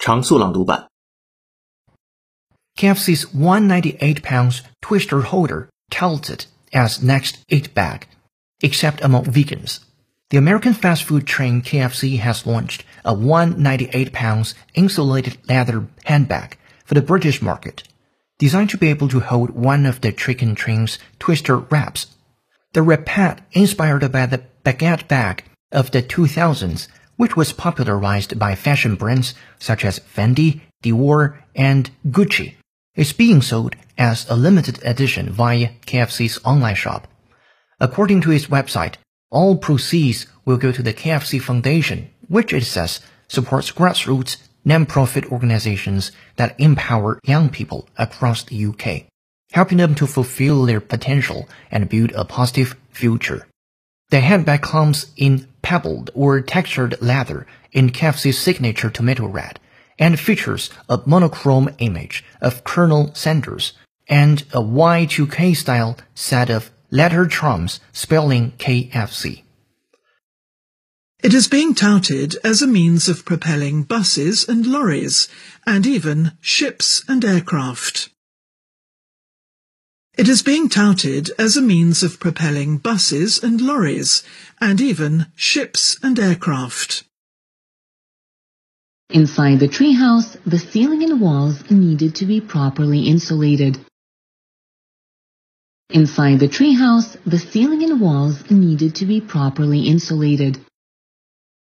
常速朗读版。 KFC's 198 pounds twister holder touted as next eat bag, except among vegans. The American fast food chain KFC has launched a 198 pounds insulated leather handbag for the British market, designed to be able to hold one of the chicken chain's twister wraps. The wrap pad, inspired by the baguette bag of the 2000s, which was popularized by fashion brands such as Fendi, Dior, and Gucci, is being sold as a limited edition via KFC's online shop. According to its website, all proceeds will go to the KFC Foundation, which it says supports grassroots non-profit organizations that empower young people across the UK, helping them to fulfill their potential and build a positive future. The handbag comes in pebbled or textured leather in KFC's signature tomato red and features a monochrome image of Colonel Sanders and a Y2K style set of letter charms spelling KFC. It is being touted as a means of propelling buses and lorries, and even ships and aircraft. It is being touted as a means of propelling buses and lorries, and even ships and aircraft. Inside the treehouse, the ceiling and walls needed to be properly insulated. Inside the treehouse, the ceiling and walls needed to be properly insulated.